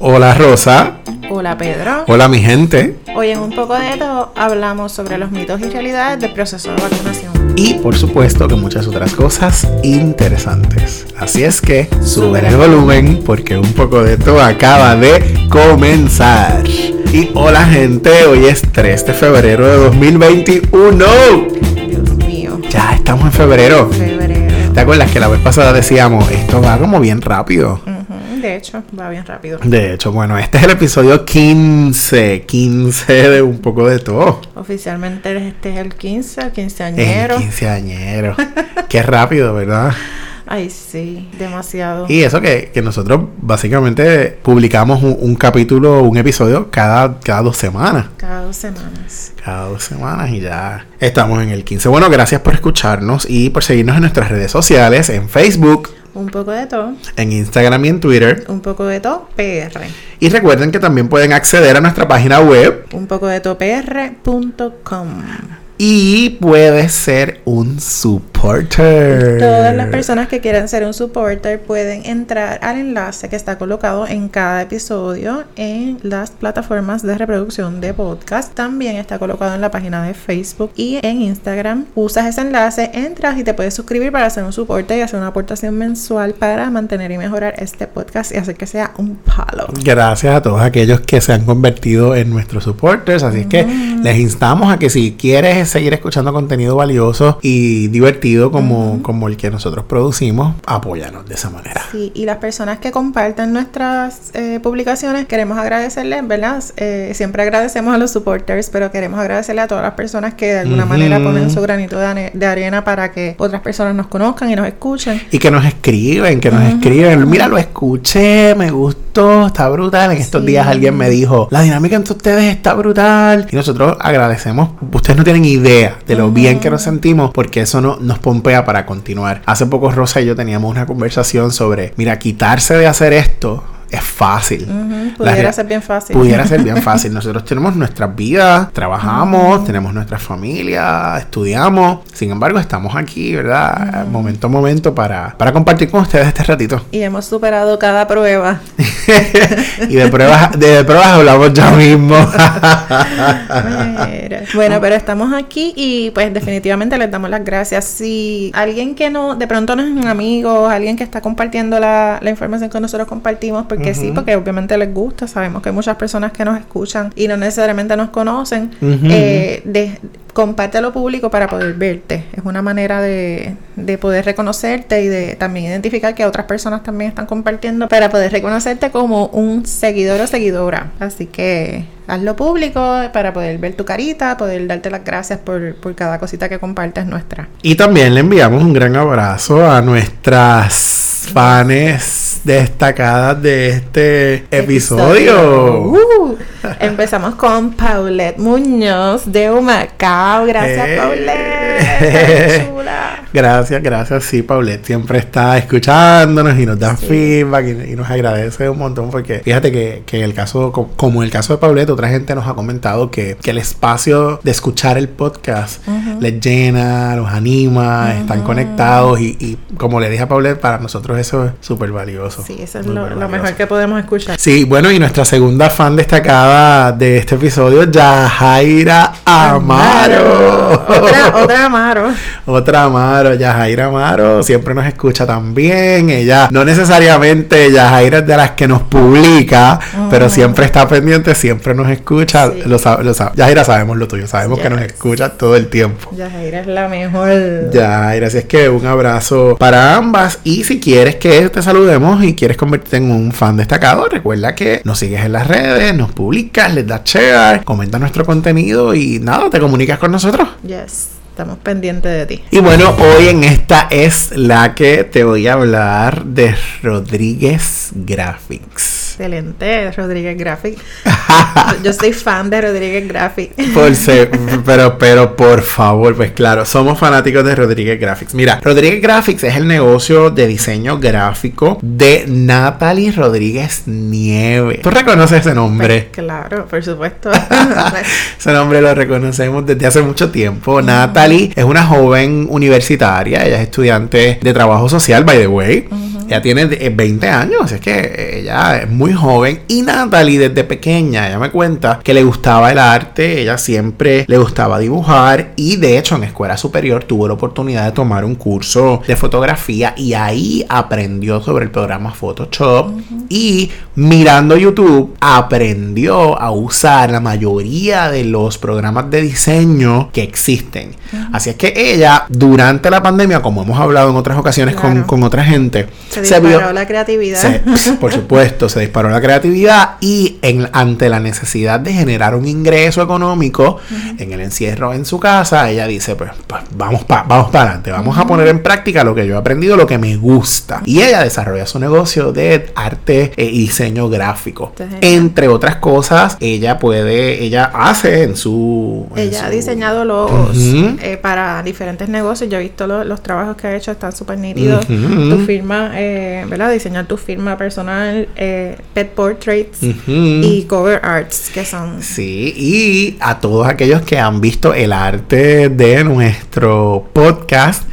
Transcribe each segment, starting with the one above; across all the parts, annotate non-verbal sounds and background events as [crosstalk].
Hola Rosa. Hola Pedro. Hola mi gente. Hoy en un poco de todo hablamos sobre los mitos y realidades del proceso de vacunación. Y por supuesto que muchas otras cosas interesantes. Así es que sube el volumen porque un poco de todo acaba de comenzar. Y hola gente, hoy es 3 de febrero de 2021. Dios mío. Ya estamos en febrero. Febrero. ¿Te acuerdas que la vez pasada decíamos, esto va como bien rápido? De hecho, va bien rápido. De hecho, bueno, este es el episodio 15, 15 de un poco de todo. Oficialmente este es el 15, el El quinceañero. quinceañero. Qué rápido, ¿verdad? Ay, sí, demasiado. Y eso que, que nosotros básicamente publicamos un, un capítulo, un episodio cada, cada dos semanas. Cada dos semanas. Cada dos semanas y ya estamos en el 15. Bueno, gracias por escucharnos y por seguirnos en nuestras redes sociales, en Facebook, Un poco de todo. en Instagram y en Twitter. Un poco de todo, PR. Y recuerden que también pueden acceder a nuestra página web Un poco de todo, PR.com. y puedes ser un supporter. Todas las personas que quieran ser un supporter pueden entrar al enlace que está colocado en cada episodio en las plataformas de reproducción de podcast. También está colocado en la página de Facebook y en Instagram. Usas ese enlace, entras y te puedes suscribir para ser un supporter y hacer una aportación mensual para mantener y mejorar este podcast y hacer que sea un palo. Gracias a todos aquellos que se han convertido en nuestros supporters. Así es que les instamos a que si quieres seguir escuchando contenido valioso y divertido como, como el que nosotros producimos, apóyanos de esa manera. Sí, y las personas que comparten nuestras eh, publicaciones, queremos agradecerles, ¿verdad? Eh, siempre agradecemos a los supporters, pero queremos agradecerle a todas las personas que de alguna manera ponen su granito de, de arena para que otras personas nos conozcan y nos escuchen. Y que nos escriben, que nos escriben. Mira, lo escuché, me está brutal. En estos Sí. días alguien me dijo, la dinámica entre ustedes está brutal. Y nosotros agradecemos. Ustedes no tienen idea de lo bien que nos sentimos porque eso no, nos pompea para continuar. Hace poco Rosa y yo teníamos una conversación sobre, mira, quitarse de hacer esto es fácil. Pudiera ser bien fácil. Pudiera ser bien [laughs] fácil. Nosotros tenemos nuestras vidas, trabajamos, tenemos nuestra familia, estudiamos. Sin embargo, estamos aquí, ¿verdad? Momento a momento para, para compartir con ustedes este ratito. Y hemos superado cada prueba. [laughs] y de pruebas, de pruebas hablamos ya mismo. Bueno, pero estamos aquí y pues definitivamente les damos las gracias. Si alguien que no, de pronto no es un amigo, alguien que está compartiendo la, la información que nosotros compartimos, porque sí, porque obviamente les gusta, sabemos que hay muchas personas que nos escuchan y no necesariamente nos conocen, eh, de, compártelo público para poder verte. Es una manera de, de poder reconocerte y de también identificar que otras personas también están compartiendo para poder reconocerte como un seguidor o seguidora. Así que hazlo público para poder ver tu carita, poder darte las gracias por, por cada cosita que compartes nuestra. y también le enviamos un gran abrazo a nuestras fanes destacadas de este episodio. Uh, empezamos con Paulette Muñoz de Humacao. Gracias, Eh. Paulette. [laughs] Chula. Gracias, gracias. Sí, Paulette siempre está escuchándonos y nos da feedback y, y nos agradece un montón porque fíjate que, que en el caso, co- como en el caso de Paulette, otra gente nos ha comentado que, que el espacio de escuchar el podcast les llena, los anima, están conectados y, y como le dije a Paulette, para nosotros eso es súper valioso. Sí, eso es lo, mejor que podemos escuchar. Sí, bueno, y nuestra segunda fan destacada de este episodio, Yajaira Amaro. Otra, otra Amaro. [laughs] Otra Amaro, Yajaira Amaro, siempre nos escucha también. Ella, no necesariamente Yajaira es de las que nos publica, pero siempre está pendiente, siempre nos escucha. Sí. Lo, lo Yajaira, sabemos lo tuyo, sabemos que nos escucha todo el tiempo. Yajaira es la mejor. Yajaira, así es que un abrazo para ambas. Y si quieres que te saludemos y quieres convertirte en un fan destacado, recuerda que nos sigues en las redes, nos publicas, les das share, comenta nuestro contenido y nada, te comunicas con nosotros. Yes, estamos pendientes de ti. Y bueno, hoy en esta es la que te voy a hablar de Rodríguez Graphics. Excelente, Rodríguez Graphic. [laughs] Yo soy fan de Rodríguez Graphic. Por se- [laughs] pero, pero por favor, pues claro, somos fanáticos de Rodríguez Graphics. Mira, Rodríguez Graphics es el negocio de diseño gráfico de Natalie Rodríguez Nieve. ¿Tú reconoces ese nombre? Pues, claro, por supuesto. [laughs] Ese nombre lo reconocemos desde hace mucho tiempo. Natalie es una joven universitaria, ella es estudiante de trabajo social, by the way. Ella tiene eh, 20 años, así es que ella es muy joven. Y Natalie desde pequeña, ella me cuenta que le gustaba el arte, ella siempre le gustaba dibujar y de hecho en escuela superior tuvo la oportunidad de tomar un curso de fotografía y ahí aprendió sobre el programa Photoshop y mirando YouTube aprendió a usar la mayoría de los programas de diseño que existen. Así es que ella durante la pandemia, como hemos hablado en otras ocasiones con, con otra gente, Se disparó vio- la creatividad. se- [laughs] por supuesto, se disparó la creatividad y en, ante la necesidad de generar un ingreso económico en el encierro en su casa, ella dice, pues, pues, vamos para vamos para adelante, vamos a poner en práctica lo que yo he aprendido, lo que me gusta. Y ella desarrolla su negocio de arte eh, y diseño gráfico. Entre otras cosas, ella puede, ella hace en su... en Ella ha diseñado logos eh, para diferentes negocios. Yo he visto lo- los trabajos que ha hecho, están súper nítidos. Tu firma, eh, ¿verdad? Diseñar tu firma personal, eh, pet portraits y cover arts, que son Sí, y a todos aquellos que han visto el arte de nuestro podcast,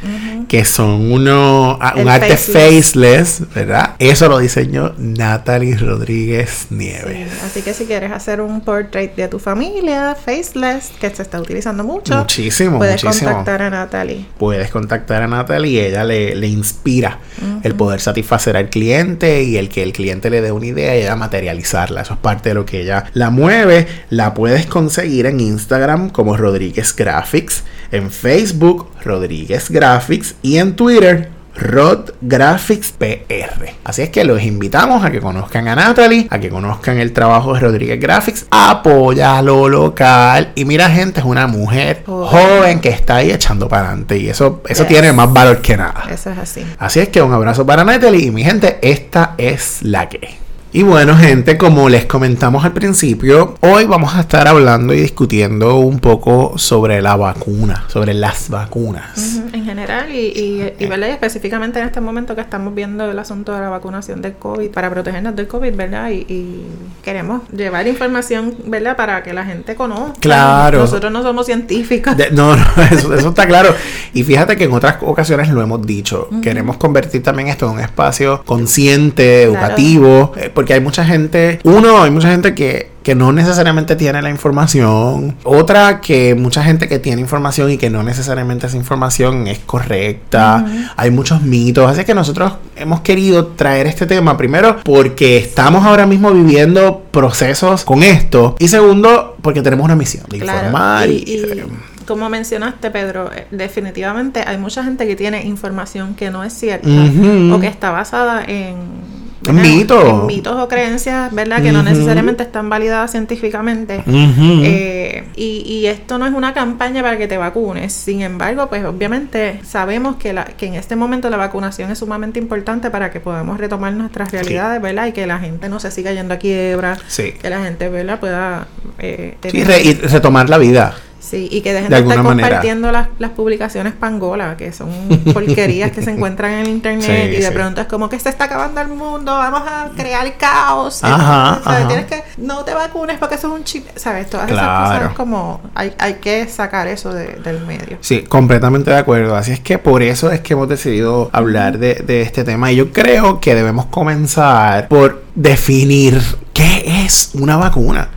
que son uno, a- un El arte faceless. faceless, ¿verdad? Eso lo diseñó Natalie Rodríguez Nieves. Sí, Así que si quieres hacer un portrait de tu familia, faceless, que se está utilizando mucho, Muchísimo, puedes muchísimo. contactar a Natalie. Puedes contactar a Natalie y ella le, le inspira el poder satisfacer al cliente y el que el cliente le dé una idea y ella materializarla. Eso es parte de lo que ella la mueve. La puedes conseguir en Instagram como Rodríguez Graphics, en Facebook Rodríguez Graphics y en Twitter Rod Graphics PR. Así es que los invitamos a que conozcan a Natalie, a que conozcan el trabajo de Rodríguez Graphics, apoya lo local y mira gente, es una mujer Joven. joven que está ahí echando para adelante y eso, eso Yes. tiene más valor que nada. Eso es así. Así es que un abrazo para Natalie y mi gente, esta es la que. Y bueno, gente, como les comentamos al principio, hoy vamos a estar hablando y discutiendo un poco sobre la vacuna, sobre las vacunas. En general y, y, y, ¿verdad? Y específicamente en este momento que estamos viendo el asunto de la vacunación del COVID para protegernos del COVID, ¿verdad? Y, queremos llevar información, ¿verdad? Para que la gente conozca. Claro. Nosotros no somos científicos. De- no, no, [laughs] eso, eso está claro. Y fíjate que en otras ocasiones lo hemos dicho. Queremos convertir también esto en un espacio consciente, educativo. eh, porque hay mucha gente, uno, hay mucha gente que, que no necesariamente tiene la información. Otra, que mucha gente que tiene información y que no necesariamente esa información es correcta. Hay muchos mitos. Así que nosotros hemos querido traer este tema primero porque estamos ahora mismo viviendo procesos con esto. Y segundo, porque tenemos una misión de Claro, informar y, y, y eh, como mencionaste, Pedro, eh, definitivamente hay mucha gente que tiene información que no es cierta Ujú. o que está basada en. Mitos. o creencias, ¿verdad? Que no necesariamente están validadas científicamente. Eh, y, y esto no es una campaña para que te vacunes. Sin embargo, pues obviamente sabemos que, la, que en este momento la vacunación es sumamente importante para que podamos retomar nuestras realidades, ¿verdad? Y que la gente no se siga yendo a quiebra. Sí. Que la gente, ¿verdad? Pueda... eh, Sí, tener- re- y retomar la vida. Sí, y que dejen De de, estar compartiendo las, las publicaciones pangola, que son [laughs] porquerías que se encuentran en el internet Sí, y de sí. pronto es como que se está acabando el mundo, vamos a crear caos. Ajá, ajá. Tienes que, no te vacunes porque eso es un chip, ¿sabes? Todas esas Claro. cosas como, hay, hay que sacar eso de- del medio. Sí, completamente de acuerdo. Así es que por eso es que hemos decidido hablar de, de este tema. Y yo creo que debemos comenzar por definir qué es una vacuna.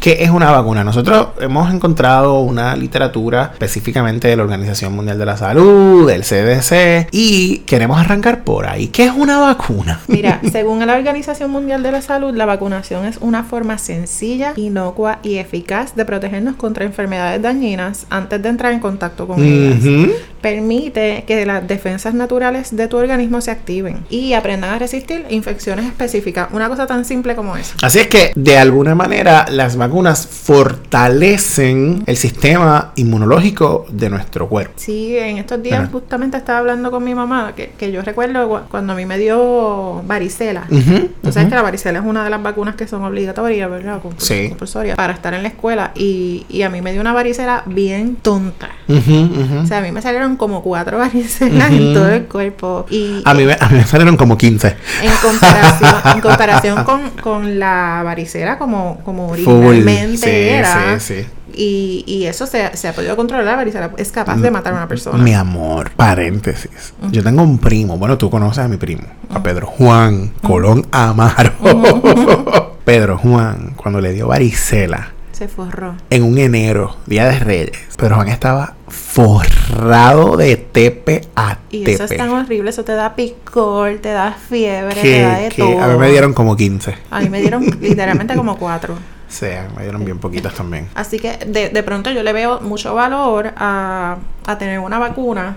¿Qué es una vacuna? Nosotros hemos encontrado una literatura específicamente de la Organización Mundial de la Salud, del CDC, y queremos arrancar por ahí. ¿Qué es una vacuna? Mira, [laughs] según la Organización Mundial de la Salud, la vacunación es una forma sencilla, inocua y eficaz de protegernos contra enfermedades dañinas antes de entrar en contacto con ellas. Permite que las defensas naturales de tu organismo se activen y aprendan a resistir infecciones específicas. Una cosa tan simple como eso. Así es que, de alguna manera, las vacunas fortalecen el sistema inmunológico de nuestro cuerpo. Sí, en estos días Ajá. justamente estaba hablando con mi mamá que, que yo recuerdo cu- cuando a mí me dio varicela. Ujú, Tú sabes ujú. que la varicela es una de las vacunas que son obligatorias, ¿verdad? Compul- Sí. Compulsorias para estar en la escuela. Y, y a mí me dio una varicela bien tonta. Ujú, ujú. O sea, a mí me salieron como cuatro [laughs] varicelas en todo el cuerpo. Y A mí, me, a mí me salieron como 15. en comparación, en comparación con, con la la varicela como, como originalmente Sí, era. sí, sí. Y, y eso se, se ha podido controlar. La varicela es capaz de matar a una persona. Mi amor, paréntesis. Yo tengo un primo, bueno, tú conoces a mi primo, a Pedro Juan Colón Amaro. [laughs] Pedro Juan, cuando le dio varicela Se forró. en un enero, Día de Reyes, Pedro Juan estaba forrado de tepe a Y tepe. eso es tan horrible. Eso te da picor, te da fiebre, te da de todo. a mí me dieron [laughs] como 15. A mí me dieron literalmente como cuatro. O sea, me dieron bien poquitas también. Así que de, de pronto yo le veo mucho valor a, a tener una vacuna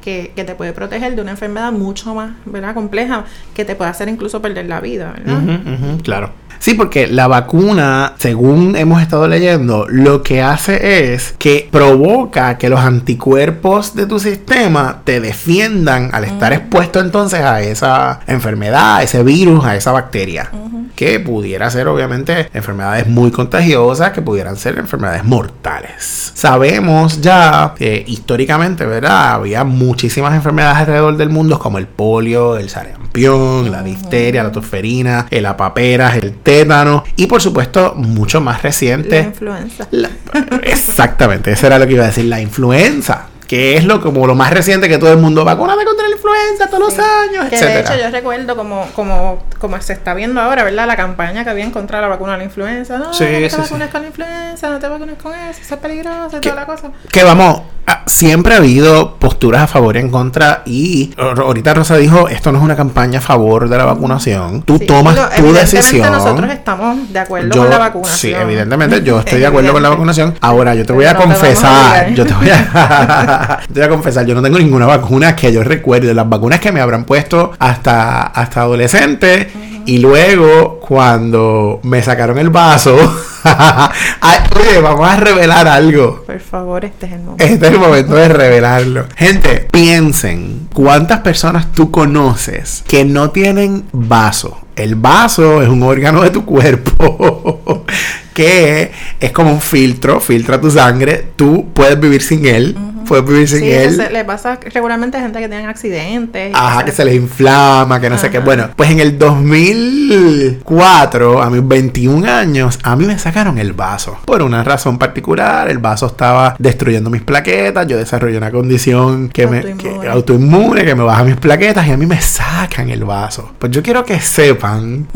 que, que te puede proteger de una enfermedad mucho más ¿verdad? compleja que te puede hacer incluso perder la vida. ¿verdad? Claro. Sí, porque la vacuna, según hemos estado leyendo, lo que hace es que provoca que los anticuerpos de tu sistema te defiendan al estar expuesto entonces a esa enfermedad, a ese virus, a esa bacteria. Que pudiera ser obviamente enfermedades muy contagiosas, que pudieran ser enfermedades mortales. Sabemos ya que históricamente, ¿verdad? Había muchísimas enfermedades alrededor del mundo como el polio, el sarampión, la difteria, la tosferina, el apaperas, el tétano y por supuesto mucho más La reciente. influenza. la- exactamente, eso era lo que iba a decir, la influenza. Que es lo como lo más reciente que todo el mundo vacunate contra la influenza todos los años, Que de hecho yo recuerdo como, como, como se está viendo ahora, ¿verdad? La campaña que había en contra de la vacuna de la influenza. No, Sí, no te sí, vacunes con la influenza, no te vacunes con eso, eso es peligroso y toda la cosa. Que vamos, siempre ha habido posturas a favor y en contra y ahor- ahorita Rosa dijo, esto no es una campaña a favor de la vacunación, tú Sí, tomas tu decisión. nosotros estamos de acuerdo Yo- con la vacunación. Sí, evidentemente yo estoy de [laughs] acuerdo con la vacunación. Ahora yo te voy a no confesar, yo te voy a, [laughs] te voy a confesar, yo no tengo ninguna vacuna que yo recuerde, las vacunas que me habrán puesto hasta hasta adolescente y luego cuando me sacaron el vaso, [laughs] oye, vamos a revelar algo. Por favor, este es el momento. Este es el momento de revelarlo. Gente, piensen cuántas personas tú conoces que no tienen vaso. El vaso es un órgano de tu cuerpo [laughs] que es como un filtro, filtra tu sangre. Tú puedes vivir sin él, sin Sí, él. eso se- le pasa regularmente a gente que tienen accidentes. Ajá, que se les inflama, que no sé qué. Bueno, pues en el 2004, a mis 21 años, a mí me sacaron el vaso. Por una razón particular, el vaso estaba destruyendo mis plaquetas. Yo desarrollé una condición que me Autoinmune. que- autoinmune, que me baja mis plaquetas y a mí me sacan el vaso. Pues yo quiero que sepan.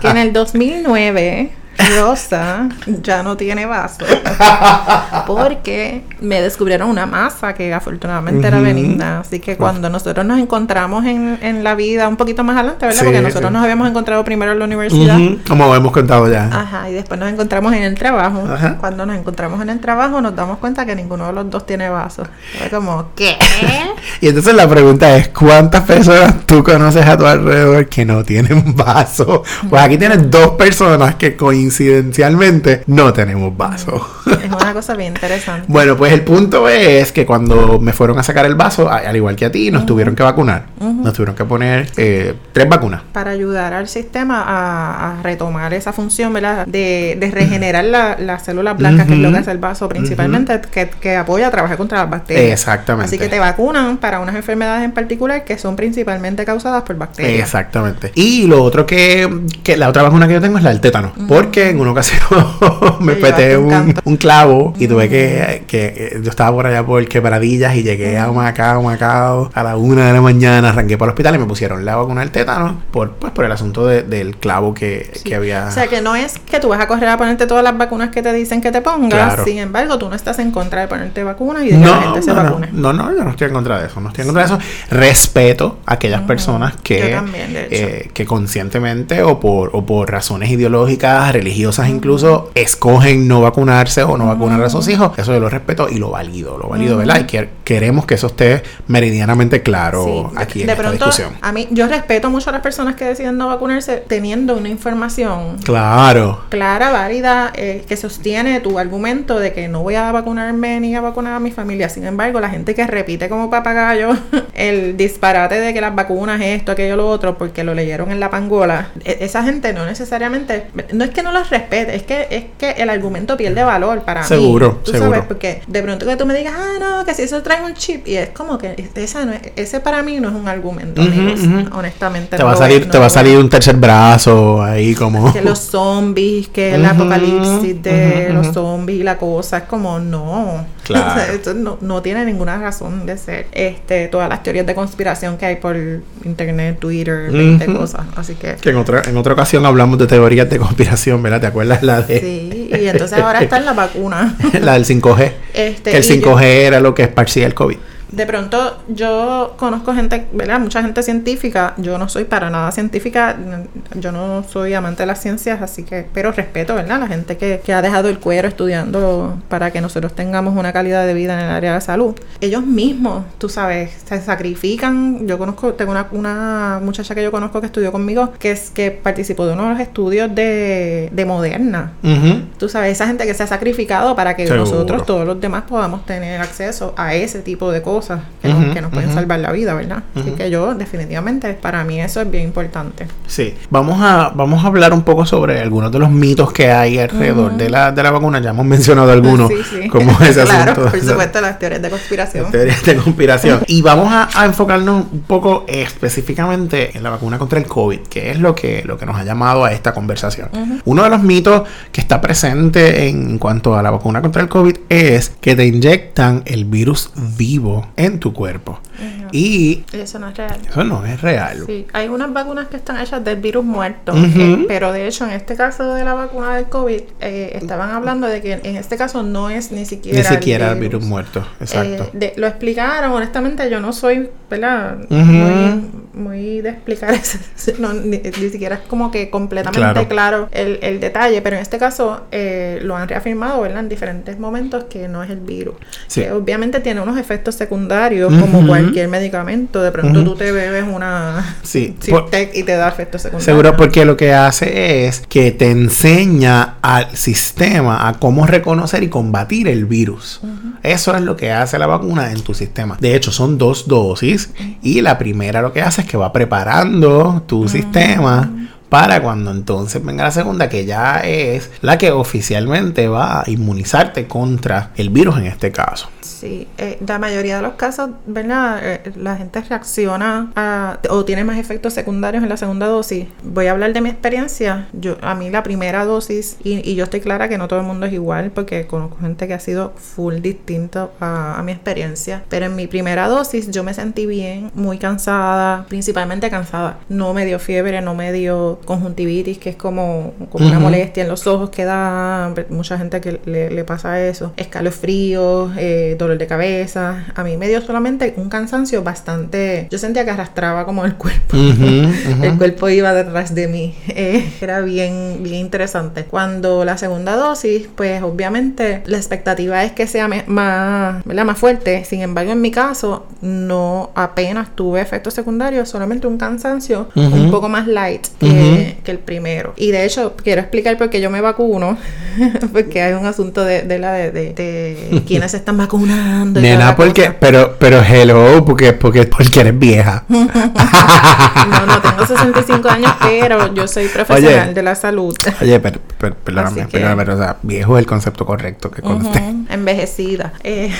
Que en el 2009 Rosa ya no tiene vaso. [laughs] Porque me descubrieron una masa que afortunadamente era Ujú. benigna. Así que cuando nosotros nos encontramos en, en la vida un poquito más adelante, ¿verdad? Sí, Porque nosotros sí. nos habíamos encontrado primero en la universidad. Ujú, Como hemos contado ya. Ajá, y después nos encontramos en el trabajo. Ajá. Cuando nos encontramos en el trabajo nos damos cuenta que ninguno de los dos tiene vaso. Fue como, ¿qué? [laughs] Y entonces la pregunta es, ¿cuántas personas tú conoces a tu alrededor que no tienen [laughs] vaso? Pues aquí tienes dos personas que coincidencialmente no tenemos vaso. es una cosa bien interesante. [laughs] Bueno, pues el punto es que cuando me fueron a sacar el vaso, al igual que a ti, nos tuvieron que vacunar. Nos tuvieron que poner eh, tres vacunas. para ayudar al sistema a, a retomar esa función, ¿verdad? De, de regenerar la- las células blancas, que es lo que hace el vaso principalmente, que, que apoya a trabajar contra las bacterias. Exactamente. Así que te vacunan para unas enfermedades en particular que son principalmente causadas por bacterias. Exactamente. Y lo otro que, que la otra vacuna que yo tengo es la del tétano. Porque en una ocasión [laughs] me peté un clavo y tuve que, que eh, yo estaba por allá por quebradillas y llegué a Macao, Macao a la una de la mañana, arranqué para el hospital y me pusieron la vacuna del tétano por, pues, por el asunto de- del clavo que, Sí. que había. O sea que no es que tú vas a correr a ponerte todas las vacunas que te dicen que te pongas, Claro. sin embargo, tú no estás en contra de ponerte vacunas y de que la no, gente se no, no, vacune. no, no, yo no estoy en contra de eso. No estoy en contra de eso. Respeto a aquellas personas que, también, eh, que conscientemente o por, o por razones ideológicas, religiosas incluso, escogen no vacunarse o no vacunar a sus hijos. Eso yo lo respeto y lo valido, lo valido, ¿verdad? Y que- queremos que eso esté meridianamente claro Sí, de- aquí en de esta pronto, discusión. a mí, yo respeto mucho a las personas que deciden no vacunarse teniendo una información Claro. clara, válida, eh, que sostiene tu argumento de que no voy a vacunarme ni a vacunar a mi familia. Sin embargo, la gente que repite como papagayo [laughs] el disparate de que las vacunas, esto, aquello, lo otro, porque lo leyeron en la pangola, e- esa gente no necesariamente, no es que no los respete, es que es que el argumento pierde valor para Seguro, mí. Tú seguro. sabes, porque de pronto que tú me digas, ah, no, que si eso trae un chip y es como que esa no es- ese para mí no es un argumento, amigos. honestamente. Te no va a salir, no te va a salir un tercer brazo ahí como. que los zombies, que el Ujú, apocalipsis de los zombies y la cosa, es como no. Claro. [laughs] O sea, esto no, no tiene ninguna razón de ser. Este, todas las teorías de conspiración que hay por internet, Twitter, 20 Ujú. cosas. Así que Que en otra, en otra ocasión hablamos de teorías de conspiración, ¿verdad? ¿Te acuerdas la de sí, y entonces ahora está en la vacuna. [laughs] la del 5G? Este, que el y yo- 5G era lo que esparcía el COVID. De pronto yo conozco gente, ¿verdad? Mucha gente científica. Yo no soy para nada científica. Yo no soy amante de las ciencias, así que, pero respeto, ¿verdad? La gente que, que ha dejado el cuero estudiando para que nosotros tengamos una calidad de vida en el área de la salud. Ellos mismos, tú sabes, se sacrifican. Yo conozco, tengo una, una muchacha que yo conozco que estudió conmigo, que es que participó de uno de los estudios de, de Moderna. Tú sabes, esa gente que se ha sacrificado para que Seguro. nosotros, todos los demás, podamos tener acceso a ese tipo de cosas que, Ujú, nos, que nos pueden ujú. salvar la vida, ¿verdad? Así Ujú. que yo, definitivamente, para mí eso es bien importante. Sí, vamos a, vamos a hablar un poco sobre algunos de los mitos que hay alrededor de, la, de la vacuna. Ya hemos [laughs] mencionado algunos, Sí, sí. como ese [laughs] claro, asunto. por supuesto, las teorías de conspiración. teorías de conspiración. Y vamos a, a enfocarnos un poco específicamente en la vacuna contra el COVID, que es lo que, lo que nos ha llamado a esta conversación. Uno de los mitos que está presente en cuanto a la vacuna contra el COVID es que te inyectan el virus vivo en tu cuerpo. Y Eso no es real. eso no es real. Sí, hay unas vacunas que están hechas del virus muerto, pero de hecho en este caso de la vacuna del COVID eh, estaban hablando de que en este caso no es ni siquiera Ni siquiera el virus muerto. Exacto. Eh, de- lo explicaron, honestamente yo no soy, ¿verdad? Muy, muy de explicar [laughs] eso, no, ni, ni siquiera es como que completamente Claro. claro, el, el detalle, pero en este caso eh, lo han reafirmado, ¿verdad? En diferentes momentos que no es el virus. Sí. Que obviamente tiene unos efectos secundarios Como cualquier medicamento, de pronto tú te bebes una Sí. Por- y te da efectos secundarios. Seguro porque lo que hace es que te enseña al sistema a cómo reconocer y combatir el virus. Eso es lo que hace la vacuna en tu sistema. De hecho, son dos dosis y la primera lo que hace es que va preparando tu sistema para cuando entonces venga la segunda, que ya es la que oficialmente va a inmunizarte contra el virus en este caso. Sí, eh, la mayoría de los casos, ¿verdad? Eh, la gente reacciona a, o tiene más efectos secundarios en la segunda dosis. Voy a hablar de mi experiencia. Yo, a mí la primera dosis, y, yo estoy clara que no todo el mundo es igual, porque conozco gente que ha sido full distinto a, a mi experiencia. Pero en mi primera dosis yo me sentí bien, muy cansada, principalmente cansada. No me dio fiebre, no me dio conjuntivitis, que es como, como una molestia en los ojos que da mucha gente que le, le pasa eso. Escalofríos, eh, dolor de cabeza. A mí me dio solamente un cansancio bastante. Yo sentía que arrastraba como el cuerpo. [laughs] El cuerpo iba detrás de mí. Eh, era bien, bien interesante. Cuando la segunda dosis, pues obviamente la expectativa es que sea más, ¿verdad? más fuerte. Sin embargo, en mi caso, no apenas tuve efectos secundarios, solamente un cansancio un poco más light que, que el primero. Y de hecho, quiero explicar por qué yo me vacuno, [laughs] porque hay un asunto de, de la de, de, de [laughs] quienes se están vacunando. Nena, porque, cosa. pero, pero hello, porque, porque, porque eres vieja. [laughs] No, no tengo 65 años, pero yo soy profesional Oye. de la salud. Oye, pero, pero- perdóname, que- perdóname, pero, o sea, viejo es el concepto correcto que conste. Ujú, Envejecida. Eh,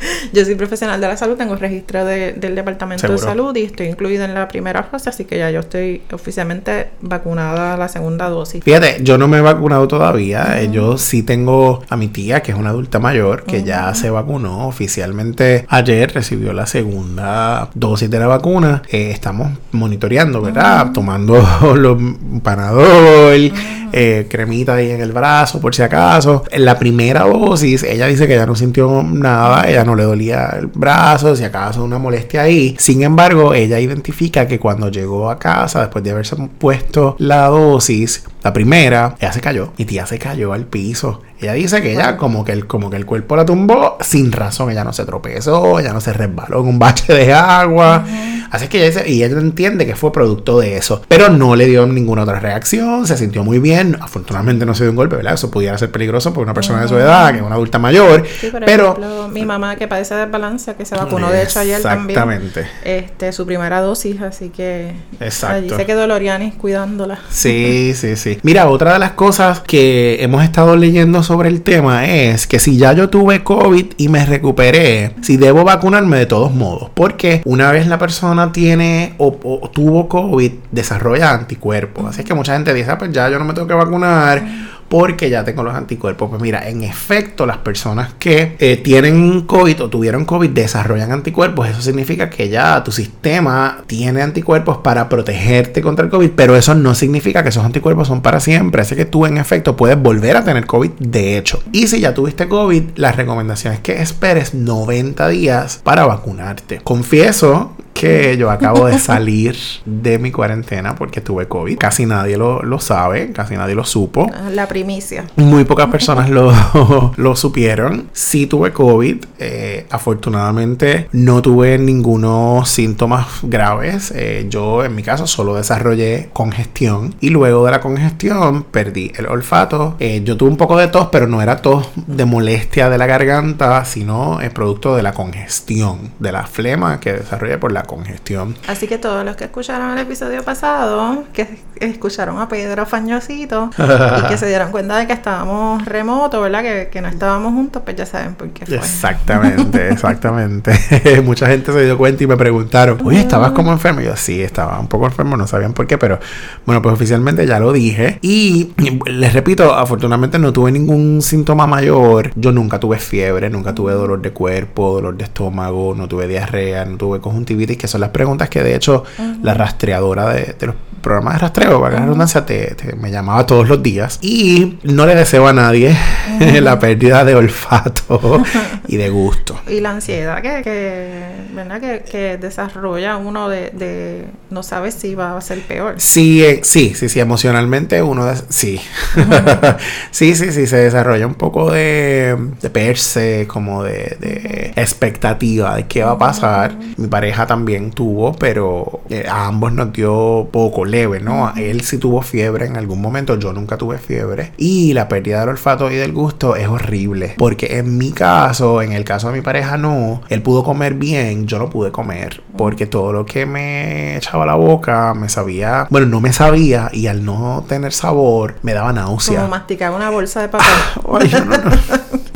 [laughs] yo soy profesional de la salud, tengo registro de- del Departamento de. Salud y estoy incluida en la primera fase, así que ya yo estoy oficialmente vacunada a la segunda dosis. Fíjate, yo no me he vacunado todavía. eh, Yo sí tengo a mi tía, que es una adulta mayor, que ya se vacunó oficialmente. Ayer recibió la segunda dosis de la vacuna. Eh, estamos monitoreando, ¿verdad? Tomando [laughs] los panadol, eh, cremita ahí en el brazo, por si acaso. En la primera dosis, ella dice que ya no sintió nada, ella no le dolía el brazo, si acaso una molestia ahí. Sin embargo, ella identifica que cuando llegó a casa, después de haberse puesto la dosis, la primera, ella se cayó. Mi tía se cayó al piso. Ella dice que ella como que el, como que el cuerpo la tumbó sin razón. Ella no se tropezó, ella no se resbaló en un bache de agua. Así que ella dice, y ella entiende que fue producto de eso. Pero no le dio ninguna otra reacción, se sintió muy bien. Afortunadamente no se dio un golpe, ¿verdad? Eso pudiera ser peligroso para una persona de su edad, que es una adulta mayor. Sí, por pero ejemplo, mi mamá que padece de desbalance, que se vacunó de hecho ayer también. Exactamente. Este, su primera dosis, así que Exacto. allí se quedó Lorianis cuidándola. Sí, sí, sí. Mira, otra de las cosas que hemos estado leyendo sobre el tema es que si ya yo tuve COVID y me recuperé, si debo vacunarme de todos modos, porque una vez la persona tiene o, tuvo COVID, desarrolla anticuerpos. Así que mucha gente dice, ah, pues ya yo no me tengo que vacunar porque ya tengo los anticuerpos. Pues mira, en efecto, las personas que eh, tienen COVID o tuvieron COVID desarrollan anticuerpos. Eso significa que ya tu sistema tiene anticuerpos para protegerte contra el COVID, pero eso no significa que esos anticuerpos son para siempre. Así que tú, en efecto, puedes volver a tener COVID de hecho. Y si ya tuviste COVID, la recomendación es que esperes 90 días para vacunarte. Confieso que yo acabo de [laughs] salir de mi cuarentena porque tuve COVID. Casi nadie lo, lo sabe, casi nadie lo supo. La primicia. Muy pocas personas lo, [laughs] lo supieron. Sí tuve COVID. eh, afortunadamente no tuve ningunos síntomas graves. Eh, yo en mi caso solo desarrollé congestión y luego de la congestión perdí el olfato. Eh, yo tuve un poco de tos, pero no era tos de molestia de la garganta, sino es producto de la congestión, de la flema que desarrollé por la congestión. Así que todos los que escucharon el episodio pasado, que escucharon a Pedro Fañosito y que se dieron cuenta de que estábamos remoto, ¿verdad? Que, que no estábamos juntos, pues ya saben por qué fue. Exactamente, [laughs] exactamente. [laughs] Mucha gente se dio cuenta y me preguntaron, oye, ¿estabas como enfermo? Y yo, sí, estaba un poco enfermo, no sabían por qué, pero bueno, pues oficialmente ya lo dije. Y les repito, afortunadamente no tuve ningún síntoma mayor. Yo nunca tuve fiebre, nunca tuve dolor de cuerpo, dolor de estómago, no tuve diarrea, no tuve conjuntivitis, que son las preguntas que de hecho la rastreadora de, de los programas de rastreo, para la redundancia, te, te- me llamaba todos los días. Y no le deseo a nadie [laughs] la pérdida de olfato y de gusto. [laughs] Y la ansiedad que, que ¿verdad? Que, que desarrolla uno de, de no sabe si va a ser peor. Sí, eh, sí, sí, sí, emocionalmente uno, sí. [laughs] sí, sí, sí, se desarrolla un poco de, de perse, como de, de expectativa de qué va a pasar. Mi pareja también tuvo, pero eh, a ambos nos dio poco leve, ¿no? Él sí tuvo fiebre en algún momento, yo nunca tuve fiebre. Y la pérdida del olfato y del gusto es horrible, porque en mi caso, en el caso de mi pareja no, él pudo comer bien, yo no pude comer, porque todo lo que me echaba a la boca me sabía, bueno, no me sabía y al no tener sabor me daba náusea. Como masticar una bolsa de papel. [laughs] No, no.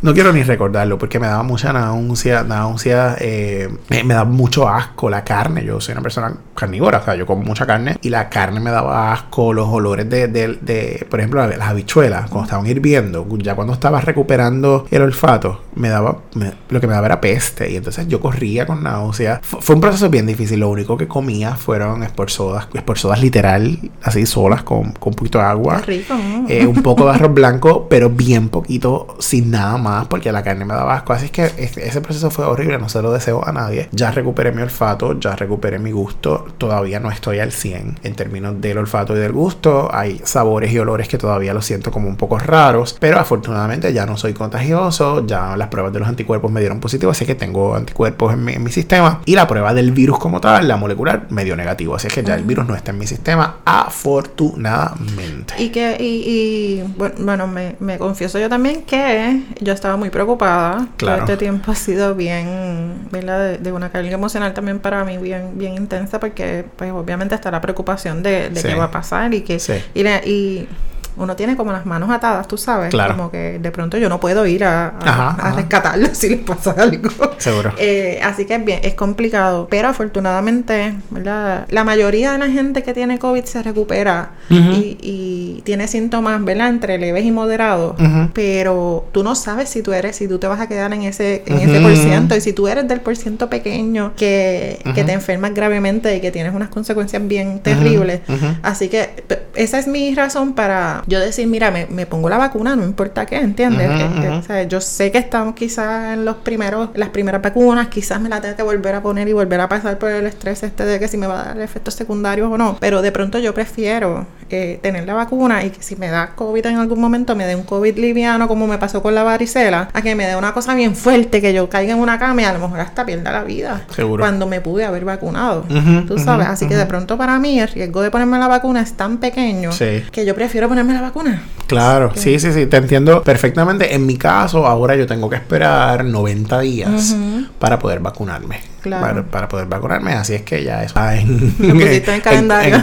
No quiero ni recordarlo porque me daba mucha náusea, náusea, eh, me, daba mucho asco la carne. Yo soy una persona carnívora, o sea, yo como mucha carne y la carne me daba asco, los olores de, de, de, por ejemplo, las habichuelas, cuando estaban hirviendo, ya cuando estaba recuperando el olfato, me daba, me- lo que me daba era peste y entonces yo corría con náusea. Fu- fue un proceso bien difícil, lo único que comía fueron esporzodas, esporzodas literal, así solas, con, con un poquito de agua. Qué rico. ¿no? Eh, un poco de arroz blanco, pero bien poquito, sin nada más, porque la carne me daba asco. Así es que ese proceso fue horrible, no se lo deseo a nadie. Ya recuperé mi olfato, ya recuperé mi gusto. Todavía no estoy al 100 en términos del olfato y del gusto. Hay sabores y olores que todavía lo siento como un poco raros, pero afortunadamente ya no soy contagioso. Ya las pruebas de los anticuerpos me dieron positivo, así que tengo anticuerpos en mi, en mi sistema. Y la prueba del virus como tal, la molecular, me dio negativo. Así es que ya el virus no está en mi sistema, afortunadamente. Y que, y, y, bueno, bueno, me, me confieso yo también que yo estaba muy preocupada. Claro. Todo este tiempo ha sido bien, ¿verdad? De, de una carga emocional también para mí bien, bien intensa porque, pues, obviamente está la preocupación de, de Sí. qué va a pasar y que, Sí. y, la- y uno tiene como las manos atadas, tú sabes, Claro. como que de pronto yo no puedo ir a, a- Ajá, a ajá. rescatarlo [laughs] si le pasa algo. Seguro. Eh, así que es bien, es complicado. Pero afortunadamente, ¿verdad? La mayoría de la gente que tiene COVID se recupera y, y tiene síntomas, ¿verdad? Entre leves y moderados. Pero tú no sabes si tú eres, si tú te vas a quedar en ese, en ese por ciento. Y si tú eres del por ciento pequeño que, que te enfermas gravemente y que tienes unas consecuencias bien terribles. Así que esa es mi razón para yo decir, mira, me, me pongo la vacuna, no importa qué, ¿entiendes? O sea, yo sé que estamos quizás en los primeros, las primeras vacunas, quizás me la tenga que volver a poner y volver a pasar por el estrés este de que si me va a dar efectos secundarios o no. Pero de pronto yo prefiero eh, tener la vacuna y que si me da COVID en algún momento me dé un COVID liviano como me pasó con la varicela, a que me dé una cosa bien fuerte, que yo caiga en una cama y a lo mejor hasta pierda la vida. Seguro. Cuando me pude haber vacunado. Tú sabes, así que de pronto para mí el riesgo de ponerme la vacuna es tan pequeño Sí. que yo prefiero ponerme la vacuna. Claro, sí, sí, sí, te entiendo perfectamente. En mi caso, ahora yo tengo que esperar 90 días para poder vacunarme. Claro. Para, poder vacunarme, así es que ya está en, Lo pusiste en [laughs] calendario.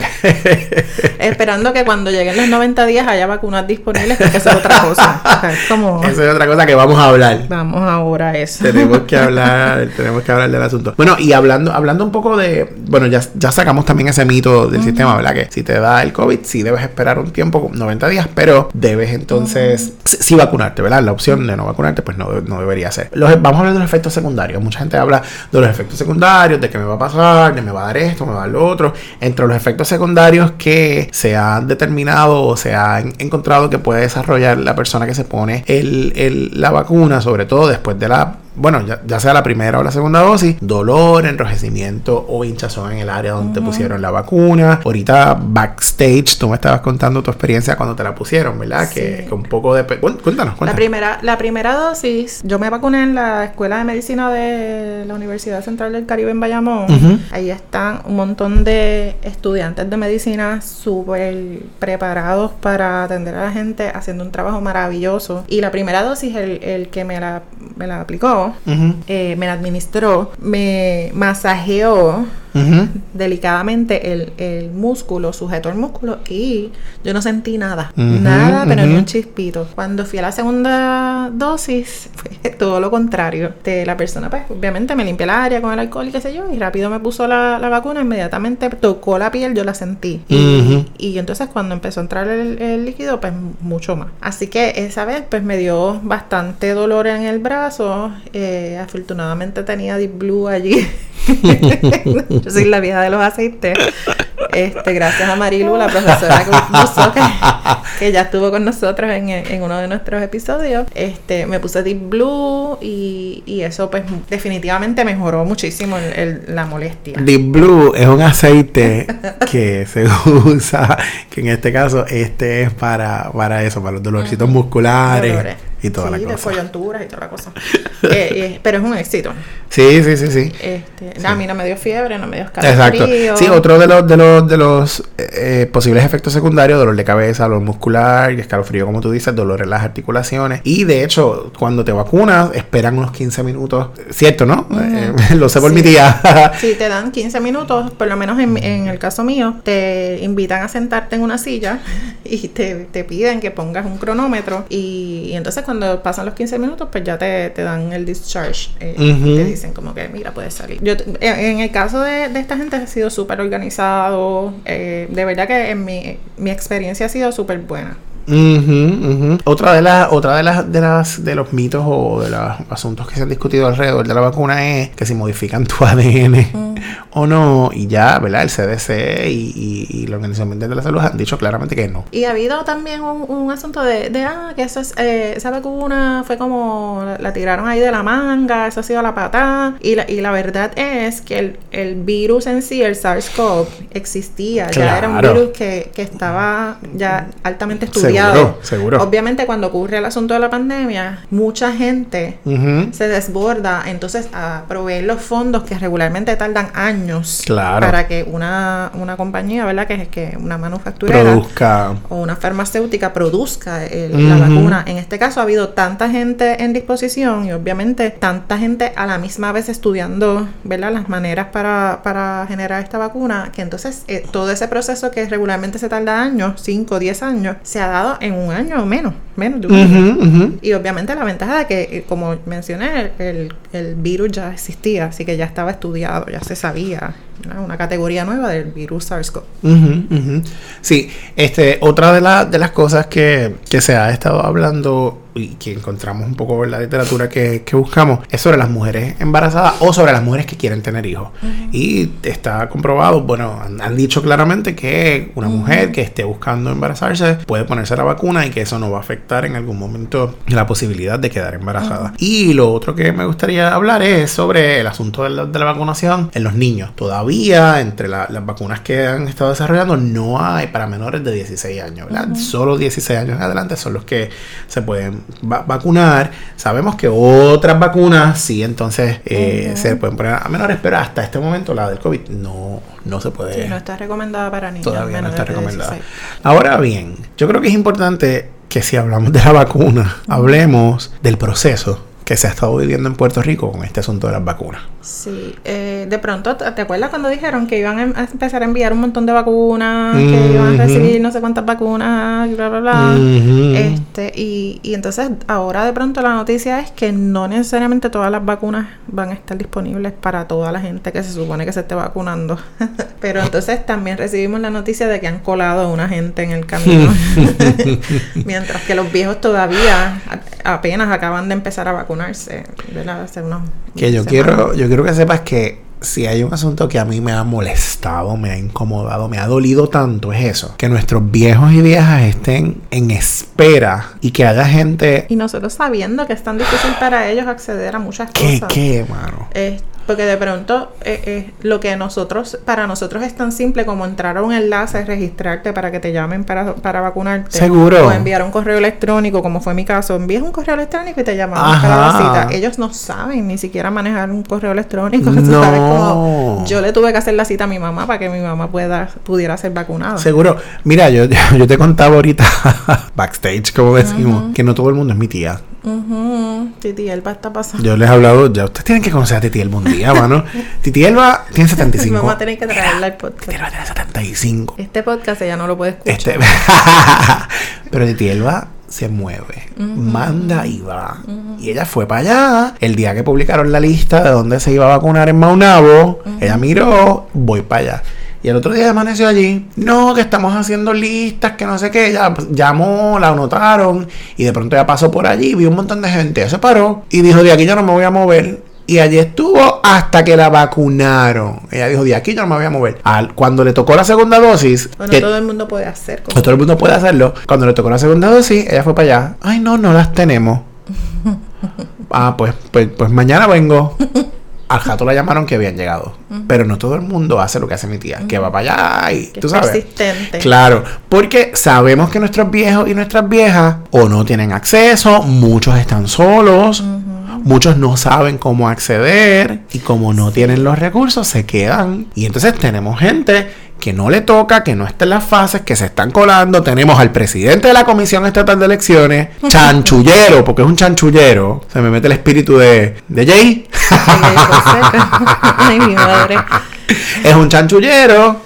[laughs] Esperando que cuando lleguen los 90 días haya vacunas disponibles, porque eso es otra [laughs] cosa. como... Eso es otra cosa que vamos a hablar. Vamos ahora a eso. Tenemos que hablar, tenemos que hablar del asunto. Bueno, y hablando, hablando un poco de, bueno, ya, ya sacamos también ese mito del sistema, ¿verdad? Que si te da el COVID, sí debes esperar un tiempo, 90 días, pero debes entonces sí, vacunarte, ¿verdad? La opción de no vacunarte, pues no, no debería ser. Los, vamos a hablar de los efectos secundarios. Mucha gente habla de los efectos secundarios, de qué me va a pasar, de me va a dar esto, me va a dar lo otro. Entre los efectos secundarios que se han determinado o se han encontrado que puede desarrollar la persona que se pone el, la vacuna, sobre todo después de la bueno, ya, sea la primera o la segunda dosis, dolor, enrojecimiento o hinchazón en el área donde te pusieron la vacuna. Ahorita backstage, tú me estabas contando tu experiencia cuando te la pusieron, ¿verdad? Que, un poco de... Cuéntanos, cuéntanos. La primera, la primera dosis, yo me vacuné en la Escuela de Medicina de la Universidad Central del Caribe en Bayamón. Ahí están un montón de estudiantes de medicina súper preparados para atender a la gente, haciendo un trabajo maravilloso. Y la primera dosis, el, el que me la, me la aplicó, eh, me la administró, me masajeó delicadamente el, músculo, sujetó el músculo y yo no sentí nada, nada, pero ni un chispito. Cuando fui a la segunda dosis, [laughs] fue todo lo contrario. De la persona, pues obviamente me limpié el área con el alcohol y qué sé yo, y rápido me puso la, vacuna, inmediatamente tocó la piel, yo la sentí. y, entonces cuando empezó a entrar el, líquido, pues mucho más. Así que esa vez, pues me dio bastante dolor en el brazo. Eh, afortunadamente tenía Deep Blue allí. [laughs] [laughs] yo soy la vieja de los aceites. Este, gracias a Marilu, la profesora que, ya estuvo con nosotros en, uno de nuestros episodios. Este, me puse Deep Blue y, eso pues definitivamente mejoró muchísimo la molestia. Deep Blue es un aceite que [laughs] se usa, que en este caso este es para, para eso, para los dolorcitos musculares y toda la cosa. de coyunturas y toda la cosa. [laughs] Eh, eh, pero es un éxito. Sí, sí, sí, sí. Este, A mí no me dio fiebre, no me dio escalofrío. Exacto. Sí, otro de los, de los, de los eh, posibles efectos secundarios, dolor de cabeza, dolor muscular, escalofrío, como tú dices, dolor en las articulaciones. Y de hecho, cuando te vacunas, esperan unos 15 minutos. ¿Cierto, no? [laughs] lo sé por mi tía. [laughs] sí, te dan 15 minutos, por lo menos en, en, el caso mío, te invitan a sentarte en una silla y te, te piden que pongas un cronómetro y, y entonces cuando pasan los 15 minutos, pues ya te, dan el discharge. Eh, Te dicen como que, mira, puedes salir. Yo, en, el caso de, esta gente ha sido súper organizado. Eh, de verdad que en mi, mi experiencia ha sido súper buena. Otra de las, otra de las, de las, de los mitos o de los asuntos que se han discutido alrededor de la vacuna es que si modifican tu [laughs] ADN mm. o no, y ya, ¿verdad? El CDC y, la Organización Mundial de la Salud han dicho claramente que no. Y ha habido también un, asunto de, de, ah, que eso es, eh, esa vacuna fue como la, tiraron ahí de la manga, eso ha sido la patada. Y la, y la verdad es que el, el virus en sí, el SARS-CoV, existía, ya era un virus que, que estaba ya altamente estudiado. Seguro, Obviamente cuando ocurre el asunto de la pandemia, mucha gente se desborda entonces a proveer los fondos que regularmente tardan años para que una, una compañía, ¿verdad? Que es que una manufacturera produzca. o una farmacéutica produzca la vacuna. En este caso ha habido tanta gente en disposición y obviamente tanta gente a la misma vez estudiando, ¿verdad? Las maneras para, para generar esta vacuna, que entonces eh, todo ese proceso que regularmente se tarda años, 5 o 10 años, se ha dado en un año o menos, menos de un año. Y obviamente la ventaja de que, eh, como mencioné, el, el, virus ya existía, así que ya estaba estudiado, ya se sabía. Una categoría nueva del virus SARS-CoV. Sí, este, otra de, de las cosas que, que se ha estado hablando y que encontramos un poco en la literatura que, buscamos es sobre las mujeres embarazadas o sobre las mujeres que quieren tener hijos. Y está comprobado, bueno, han, dicho claramente que una mujer que esté buscando embarazarse puede ponerse la vacuna y que eso no va a afectar en algún momento la posibilidad de quedar embarazada. Y lo otro que me gustaría hablar es sobre el asunto de la, vacunación en los niños. Todavía entre las vacunas que han estado desarrollando no hay para menores de 16 años, ¿verdad? Solo 16 años en adelante son los que se pueden vacunar. Sabemos que otras vacunas sí, entonces eh, se pueden poner a menores, pero hasta este momento la del COVID no, no se puede. no está recomendada para niños. Todavía no está recomendada. Ahora bien, yo creo que es importante que si hablamos de la vacuna, hablemos del proceso que se ha estado viviendo en Puerto Rico con este asunto de las vacunas. Sí, eh, de pronto, ¿te acuerdas cuando dijeron que iban a empezar a enviar un montón de vacunas, que iban a recibir no sé cuántas vacunas, bla, bla, bla? este, y, y entonces ahora de pronto la noticia es que no necesariamente todas las vacunas van a estar disponibles para toda la gente que se supone que se esté vacunando. [laughs] Pero entonces también recibimos la noticia de que han colado a una gente en el camino. [laughs] [laughs] Mientras que los viejos todavía apenas acaban de empezar a vacunarse, ¿verdad? Hace unos que yo quiero, yo quiero que sepas que si hay un asunto que a mí me ha molestado, me ha incomodado, me ha dolido tanto, es eso. Que nuestros viejos y viejas estén en espera y que haya gente... Y nosotros sabiendo que es tan difícil para ellos acceder a muchas ¿Qué, cosas. ¿Qué, mano? Porque de pronto eh, eh, lo que nosotros, para nosotros es tan simple como entrar a un enlace, registrarte para que te llamen para, para vacunarte. Seguro. O enviar un correo electrónico, como fue mi caso. Envías un correo electrónico y te llamamos para la cita. Ellos no saben ni siquiera manejar un correo electrónico. [laughs] No. yo le tuve que hacer la cita a mi mamá para que mi mamá pueda, pudiera ser vacunada. Seguro. Mira, yo, [laughs] yo te contaba ahorita, [laughs] backstage, como decimos, que no todo el mundo es mi tía. Uh Titi Elba está pasando. Yo les he hablado, ya ustedes tienen que conocer a Titi Elba un día, mano. [laughs] Titi Elba tiene 75. Vamos a tener que traerla al podcast. Titi Elba tiene 75. Este podcast ella no lo puede escuchar. Este... [laughs] Pero Titi Elba se mueve, manda y va. Y ella fue para allá. El día que publicaron la lista de dónde se iba a vacunar en Maunabo, ella miró, voy para allá. Y el otro día amaneció allí, no, que estamos haciendo listas, que no sé qué, ya llamó, la anotaron, y de pronto ya pasó por allí, vi un montón de gente, ella se paró y dijo, de aquí ya no me voy a mover. Y allí estuvo hasta que la vacunaron. Ella dijo, de aquí yo no me voy a mover. Al, cuando le tocó la segunda dosis... Bueno, todo el mundo puede hacer. todo el mundo puede hacerlo. Cuando le tocó la segunda dosis, ella fue para allá. Ay, no, no las tenemos. [laughs] ah, pues, pues, pues mañana vengo. [laughs] al jato la llamaron que habían llegado. Pero no todo el mundo hace lo que hace mi tía, que va para allá y tú sabes. Persistente. Claro, porque sabemos que nuestros viejos y nuestras viejas o no tienen acceso, muchos están solos. Muchos no saben cómo acceder y como no tienen los recursos se quedan. Y entonces tenemos gente que no le toca, que no está en las fases, que se están colando. Tenemos al presidente de la Comisión Estatal de Elecciones, chanchullero, porque es un chanchullero. Se me mete el espíritu de, de Jay. [laughs] Ay, mi madre. Es un chanchullero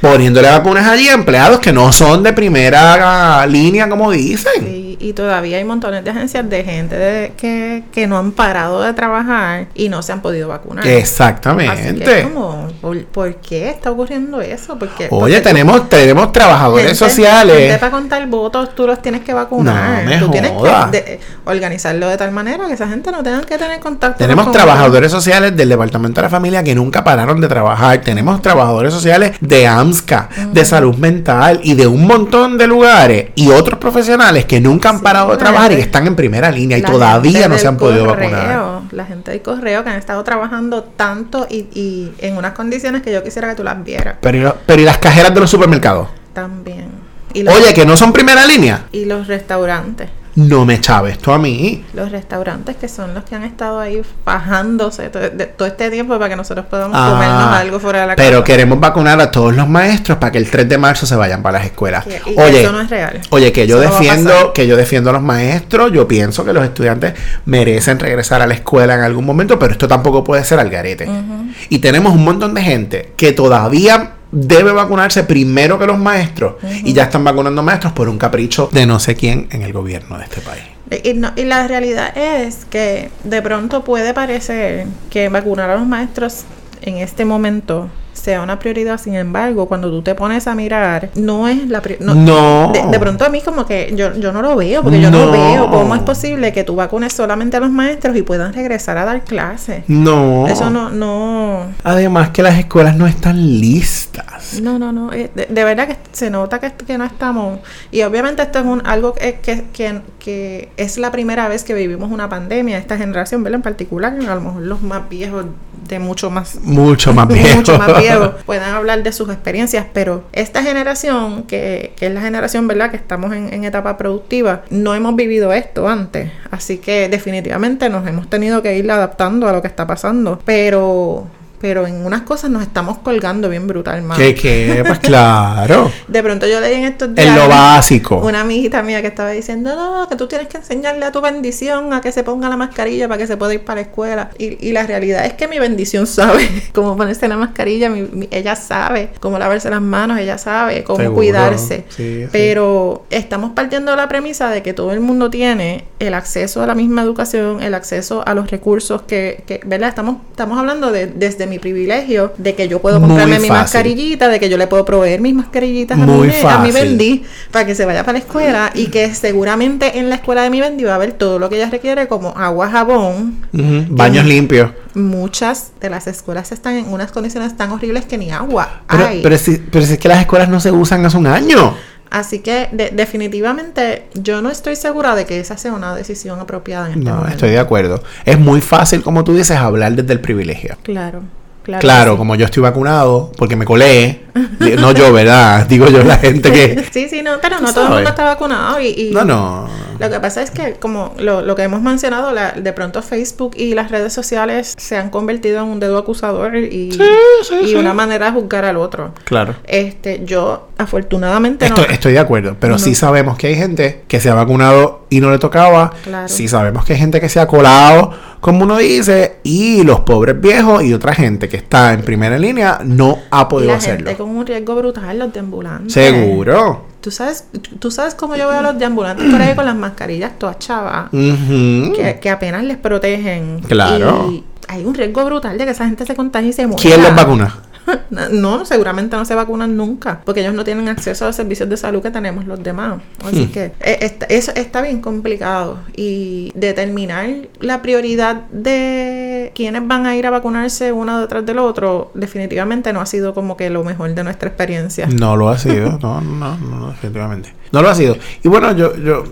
poniéndole vacunas allí a empleados que no son de primera línea, como dicen y todavía hay montones de agencias de gente de, que, que no han parado de trabajar y no se han podido vacunar. Exactamente. como, ¿por, qué está ocurriendo eso? Porque, Oye, tenemos, tenemos trabajadores sociales. Gente para contar votos, tú los tienes que vacunar. tú tienes que organizarlo de tal manera que esa gente no tenga que tener contacto. Tenemos trabajadores sociales del Departamento de la Familia que nunca pararon de trabajar. Tenemos trabajadores sociales de AMSCA, de salud mental y de un montón de lugares y otros profesionales que nunca han parado de trabajar y que están en primera línea y todavía no se han podido vacunar. La gente del correo que han estado trabajando tanto y, y en unas condiciones que yo quisiera que tú las vieras. Pero, pero ¿y las cajeras de los supermercados? También. Oye, que no son primera línea. Y los restaurantes no me chaves esto a mí. Los restaurantes que son los que han estado ahí fajándose todo, este tiempo para que nosotros podamos ah, comernos algo fuera de la casa. Pero queremos vacunar a todos los maestros para que el 3 de marzo se vayan para las escuelas. oye, eso no es real. Oye, que yo defiendo, que yo defiendo a los maestros, yo pienso que los estudiantes merecen regresar a la escuela en algún momento, pero esto tampoco puede ser al garete. Y tenemos un montón de gente que todavía debe vacunarse primero que los maestros y ya están vacunando maestros por un capricho de no sé quién en el gobierno de este país. Y, y la realidad es que de pronto puede parecer que vacunar a los maestros en este momento sea una prioridad. Sin embargo, cuando tú te pones a mirar, no es la prioridad. No. De, pronto a mí como que yo, yo no lo veo, porque yo no veo cómo es posible que tú vacunes solamente a los maestros y puedan regresar a dar clases. No. Eso no, no. Además que las escuelas no están listas. No, no, no. Eh, de, verdad que se nota que, que, no estamos. Y obviamente esto es un algo que, que, que, que es la primera vez que vivimos una pandemia, esta generación, ¿verdad? En particular, a lo mejor los más viejos de mucho más. Mucho más viejos [laughs] mucho más viejos puedan hablar de sus experiencias pero esta generación que, que es la generación verdad que estamos en, en, etapa productiva no hemos vivido esto antes. Así que definitivamente nos hemos tenido que ir adaptando a lo que está pasando. Pero pero en unas cosas nos estamos colgando bien brutal, más. ¿Qué, qué? Pues [laughs] claro. De pronto yo leí en estos días En lo básico. una amiguita mía que estaba diciendo, no, que tú tienes que enseñarle a tu bendición a que se ponga la mascarilla para que se pueda ir para la escuela. Y, y la realidad es que mi bendición [laughs] sabe cómo ponerse la mascarilla, mi- mi- ella sabe cómo lavarse las manos, ella sabe cómo Seguro. cuidarse. Sí, sí. Pero estamos partiendo de la premisa de que todo el mundo tiene el acceso a la misma educación, el acceso a los recursos que, que ¿verdad? Estamos, estamos hablando de, desde mi privilegio, de que yo puedo comprarme mi mascarillita, de que yo le puedo proveer mis mascarillitas a mi, a mi. Bendy para que se vaya para la escuela y que seguramente en la escuela de mi Bendy va a haber todo lo que ella requiere como agua, jabón. Baños limpios. Muchas de las escuelas están en unas condiciones tan horribles que ni agua Pero, hay. pero, si, pero si es que las escuelas no se usan hace un año. Así que de- definitivamente yo no estoy segura de que esa sea una decisión apropiada en este No, momento. estoy de acuerdo. Es muy fácil, como tú dices, hablar desde el privilegio. Claro, claro. Claro, que sí. como yo estoy vacunado, porque me colé. No yo, ¿verdad? [laughs] Digo yo la gente que... Sí, sí, no, pero no todo el mundo está vacunado y... y- No, no. Lo que pasa es que, como lo, lo que hemos mencionado, la- de pronto Facebook y las redes sociales se han convertido en un dedo acusador y, Sí, sí, y sí. una manera de juzgar al otro. Claro. Este, yo afortunadamente Estoy, no. estoy de acuerdo, pero sí sabemos que hay gente que se ha vacunado y no le tocaba. Claro. Sí sabemos que hay gente que se ha colado, como uno dice, y los pobres viejos y otra gente que está en primera línea no ha y podido la hacerlo. gente con un riesgo brutal, los de ambulantes. Seguro. ¿Tú sabes, tú sabes cómo yo veo a los de ambulantes por ahí con las mascarillas todas chavas, que, que apenas les protegen. Claro. Y hay un riesgo brutal de que esa gente se contagie y se muera. ¿Quién los vacuna? [laughs] No, seguramente no se vacunan nunca, porque ellos no tienen acceso a los servicios de salud que tenemos los demás. Así Hmm. que eh, eso está bien complicado. Y determinar la prioridad de quiénes van a ir a vacunarse uno detrás del otro, definitivamente no ha sido como que lo mejor de nuestra experiencia. No lo ha sido, no, no, no, definitivamente. No lo ha sido. Y bueno, yo, yo,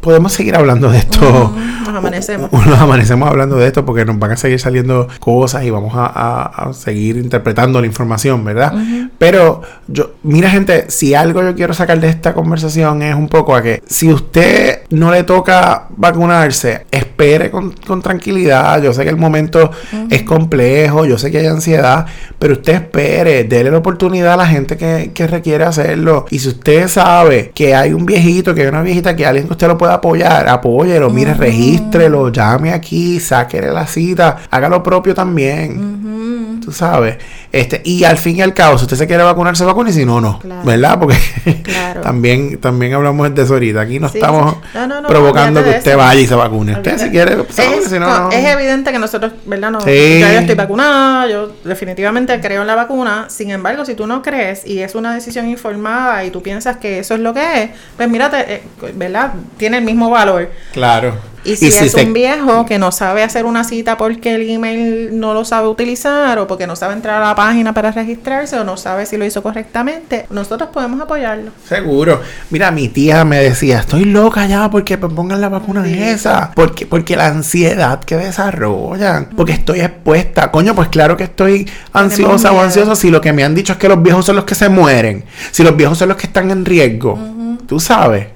podemos seguir hablando de esto. Nos [laughs] amanecemos. Nos amanecemos hablando de esto porque nos van a seguir saliendo cosas y vamos a, a- a seguir interpretando la información, ¿verdad? Pero yo, mira gente, si algo yo quiero sacar de esta conversación es un poco a que si usted no le toca vacunarse, espere con, con tranquilidad. Yo sé que el momento es complejo, yo sé que hay ansiedad, pero usted espere, déle la oportunidad a la gente que, que requiere hacerlo. Y si usted sabe que hay un viejito, que hay una viejita, que alguien que usted lo apoyar, apóyelo, mire, regístrelo, llame aquí, sáquele la cita, haga lo propio también. Ujú. Tú sabes. Este, y al fin y al cabo, si usted se quiere vacunar, se vacune y si no, no. Claro. ¿Verdad? Porque Claro. [laughs] también, también hablamos de eso ahorita. Aquí no Sí, estamos sí. No, no, no, provocando que usted vaya y se vacune. Usted si quiere, se vacune, es, si no, no. es evidente que nosotros, ¿verdad? No, Sí. Ya yo estoy vacunada, yo definitivamente creo en la vacuna. Sin embargo, si tú no crees y es una decisión informada y tú piensas que eso es lo que es, pues mírate, eh, ¿verdad? Tiene el mismo valor. Claro. Y si es se- un viejo que no sabe hacer una cita porque el email no lo sabe utilizar o porque no sabe entrar a la página para registrarse o no sabe si lo hizo correctamente, nosotros podemos apoyarlo. Seguro. Mira, mi tía me decía, estoy loca ya porque me pongan la vacuna Sí. esa. Porque, porque la ansiedad que desarrollan. Porque estoy expuesta. Coño, pues claro que estoy ansiosa o ansioso si lo que me han dicho es que los viejos son los que se mueren. Si los viejos son los que están en riesgo. Tú sabes.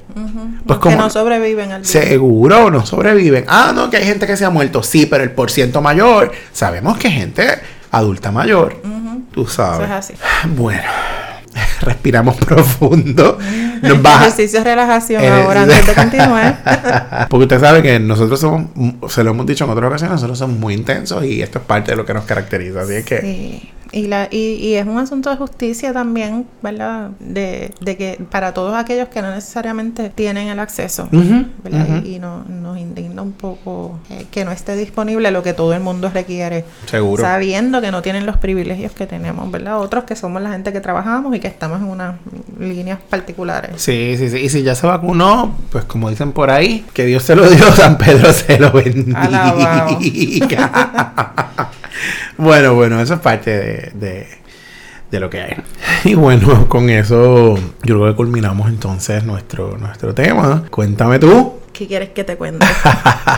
Pues que como... no sobreviven al virus. Seguro, no sobreviven. Ah, no, que hay gente que se ha muerto. Sí, pero el porciento mayor, sabemos que gente adulta mayor. Tú sabes. Eso es así. Bueno, [laughs] respiramos profundo. Nos baja. Ejercicio relajación Eh, ahora antes de continuar. [laughs] Porque usted sabe que nosotros somos, se lo hemos dicho en otras ocasiones, nosotros somos muy intensos y esto es parte de lo que nos caracteriza. Así es que, Sí. Y, la, y, y es un asunto de justicia también, ¿verdad? De, de que para todos aquellos que no necesariamente tienen el acceso, ¿verdad? Y, y no, nos indigna un poco eh, que no esté disponible lo que todo el mundo requiere, seguro. sabiendo que no tienen los privilegios que tenemos, ¿verdad? Otros que somos la gente que trabajamos y que estamos en unas líneas particulares. Sí, sí, sí. Y si ya se vacunó, pues como dicen por ahí, que Dios se lo dio, San Pedro se lo bendiga. Bueno, bueno, eso es parte de, de, de lo que hay. [laughs] Y bueno, con eso yo creo que culminamos entonces nuestro, nuestro tema. Cuéntame tú. ¿Qué quieres que te cuente?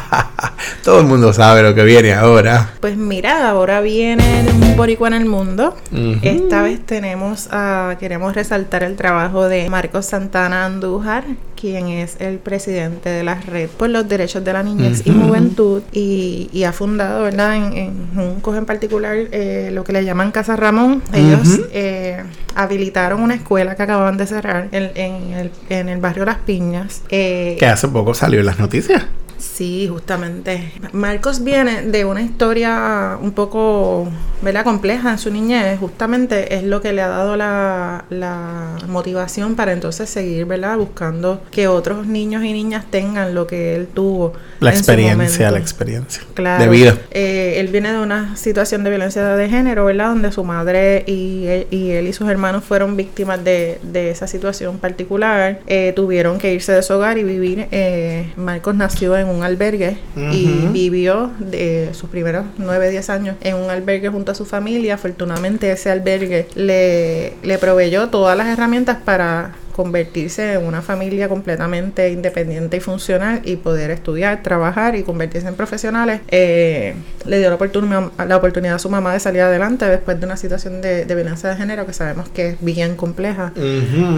[laughs] Todo el mundo sabe lo que viene ahora. Pues mira, ahora viene un boricua en el mundo. Esta vez tenemos a, queremos resaltar el trabajo de Marcos Santana Andújar, quien es el presidente de la Red por los Derechos de la Niñez y Juventud y, ha fundado, ¿verdad? En, en Juncos en particular, eh, lo que le llaman Casa Ramón. Ellos eh, habilitaron una escuela que acababan de cerrar en, el, en el barrio Las Piñas. Eh, que hace poco salió en las noticias. Sí, justamente. Marcos viene de una historia un poco, ¿verdad? Compleja en su niñez. Justamente es lo que le ha dado la, motivación para entonces seguir, ¿verdad? Buscando que otros niños y niñas tengan lo que él tuvo. La experiencia, la experiencia. Claro. De vida. Eh, él viene de una situación de violencia de género, ¿verdad? Donde su madre y él y, sus hermanos fueron víctimas de, esa situación particular. Eh, tuvieron que irse de su hogar y vivir. Eh, Marcos nació en un albergue y vivió de sus primeros 9, 10 años en un albergue junto a su familia. Afortunadamente ese albergue le, le proveyó todas las herramientas para convertirse en una familia completamente independiente y funcional y poder estudiar, trabajar y convertirse en profesionales, eh, le dio la oportunidad, la oportunidad a su mamá de salir adelante después de una situación de, violencia de género que sabemos que es bien compleja.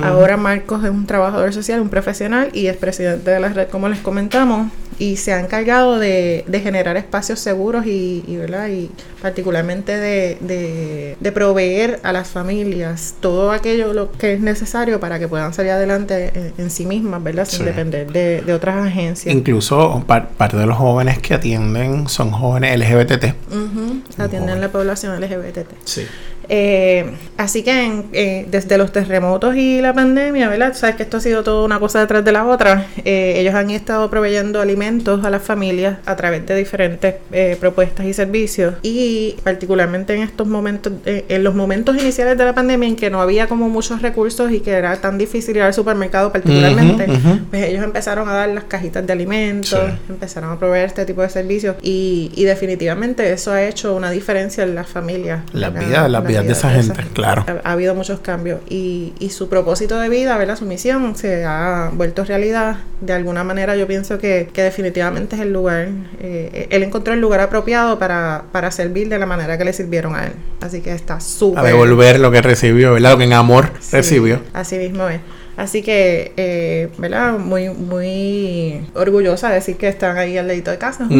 Ahora Marcos es un trabajador social, un profesional y es presidente de la red, como les comentamos, y se ha encargado de, generar espacios seguros y, ¿verdad? y particularmente de, de, proveer a las familias todo aquello lo que es necesario para que puedan salir adelante en, sí mismas, ¿verdad? Sin depender de, otras agencias. Incluso parte de los jóvenes que atienden son jóvenes LGBT. Atienden la población LGBT. Sí. Eh, así que eh, desde los terremotos y la pandemia, ¿verdad? Sabes que esto ha sido toda una cosa detrás de la otra. Eh, ellos han estado proveyendo alimentos a las familias a través de diferentes propuestas y servicios. Y particularmente en estos momentos, en los momentos iniciales de la pandemia en que no había como muchos recursos y que era tan difícil ir al supermercado particularmente, pues ellos empezaron a dar las cajitas de alimentos, empezaron a proveer este tipo de servicios y, y, definitivamente eso ha hecho una diferencia en las familias. Las vidas, las de esa gente, claro. Ha, habido muchos cambios y, y, su propósito de vida, ¿verdad? Su misión se ha vuelto realidad. De alguna manera yo pienso que, que definitivamente es el lugar, eh, él encontró el lugar apropiado para, para servir de la manera que le sirvieron a él. Así que está súper... A devolver lo que recibió, ¿verdad? Lo que en amor recibió. Así mismo es. Así que, eh, ¿verdad? Muy, muy orgullosa de decir que están ahí al ladito de casa. [laughs]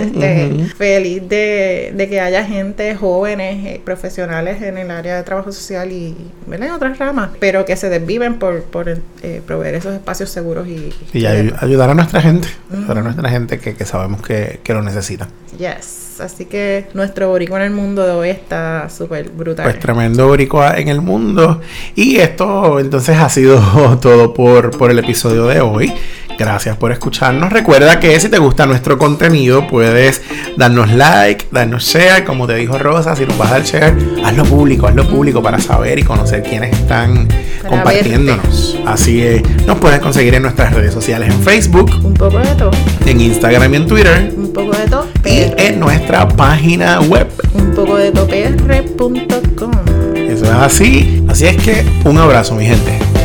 Este, feliz de, que haya gente, jóvenes, eh, profesionales en el área de trabajo social y, ¿verdad? En otras ramas, pero que se desviven por, por eh, proveer esos espacios seguros y... Y ayudar a nuestra gente, ayudar a nuestra gente que, que sabemos que, que lo necesita. Yes. Así que nuestro boricua en el mundo de hoy está súper brutal. Pues tremendo boricua en el mundo. Y esto entonces ha sido [laughs] todo por, por el episodio de hoy. Gracias por escucharnos. Recuerda que si te gusta nuestro contenido, puedes darnos like, darnos share. Como te dijo Rosa, si nos vas a dar share, hazlo público, hazlo público para saber y conocer quiénes están compartiéndonos. Así es, nos puedes conseguir en nuestras redes sociales en Facebook, un poco de todo, en Instagram y en Twitter, un poco de todo, y en nuestra página web, un poco de topr.com. Eso es así. Así es que un abrazo, mi gente.